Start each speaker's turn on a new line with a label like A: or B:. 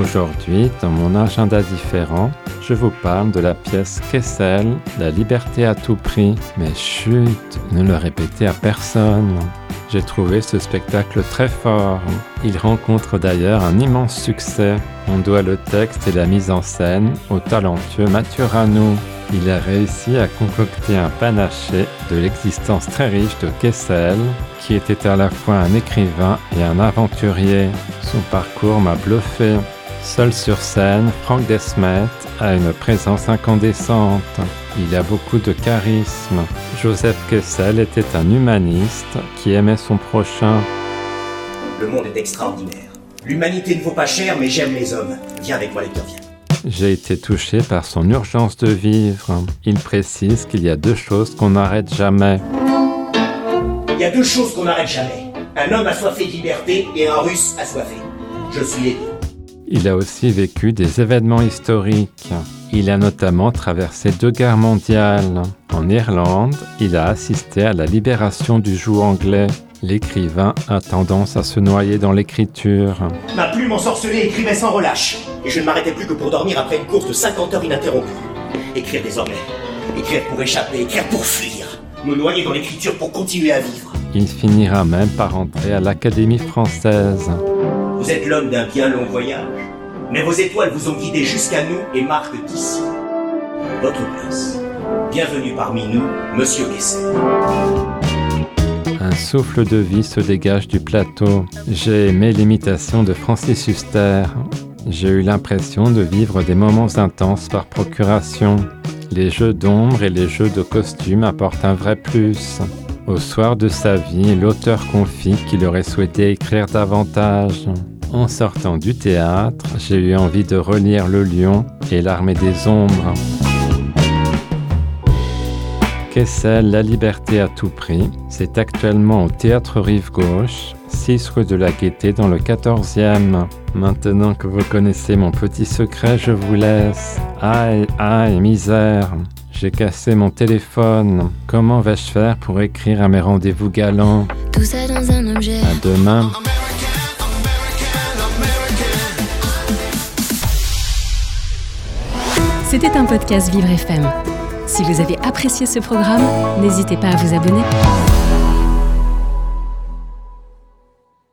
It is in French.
A: Aujourd'hui, dans mon agenda différent, je vous parle de la pièce Kessel, La liberté à tout prix. Mais chut, ne le répétez à personne. J'ai trouvé ce spectacle très fort. Il rencontre d'ailleurs un immense succès. On doit le texte et la mise en scène au talentueux Mathieu. Il a réussi à concocter un panaché de l'existence très riche de Kessel, qui était à la fois un écrivain et un aventurier. Son parcours m'a bluffé. Seul sur scène, Franck Desmet a une présence incandescente. Il a beaucoup de charisme. Joseph Kessel était un humaniste qui aimait son prochain.
B: Le monde est extraordinaire. L'humanité ne vaut pas cher, mais j'aime les hommes. Viens avec moi, lecteur, viens.
A: J'ai été touché par son urgence de vivre. Il précise qu'il y a deux choses qu'on n'arrête jamais.
B: Il y a deux choses qu'on n'arrête jamais. Un homme assoiffé de liberté et un russe assoiffé. Je suis les deux.
A: Il a aussi vécu des événements historiques. Il a notamment traversé deux guerres mondiales. En Irlande, il a assisté à la libération du joug anglais. L'écrivain a tendance à se noyer dans l'écriture.
B: Ma plume ensorcelée écrivait sans relâche. Et je ne m'arrêtais plus que pour dormir après une course de 50 heures ininterrompue. Écrire désormais. Écrire pour échapper, écrire pour fuir. Me noyer dans l'écriture pour continuer à vivre.
A: Il finira même par entrer à l'Académie française.
B: Vous êtes l'homme d'un bien long voyage. Mais vos étoiles vous ont guidé jusqu'à nous et marquent d'ici. Votre place. Bienvenue parmi nous, Monsieur Kessel.
A: Un souffle de vie se dégage du plateau. J'ai aimé l'imitation de Francis Huster. J'ai eu l'impression de vivre des moments intenses par procuration. Les jeux d'ombre et les jeux de costumes apportent un vrai plus. Au soir de sa vie, l'auteur confie qu'il aurait souhaité écrire davantage. En sortant du théâtre, j'ai eu envie de relire Le Lion et l'Armée des Ombres. Kessel, La liberté à tout prix, c'est actuellement au Théâtre Rive Gauche, 6 rue de la Gaîté dans le 14e. Maintenant que vous connaissez mon petit secret, je vous laisse. Aïe, aïe, misère. J'ai cassé mon téléphone. Comment vais-je faire pour écrire à mes rendez-vous galants?
C: Tout ça dans un objet.
A: À demain.
D: C'était un podcast Vivre FM. Si vous avez apprécié ce programme, n'hésitez pas à vous abonner.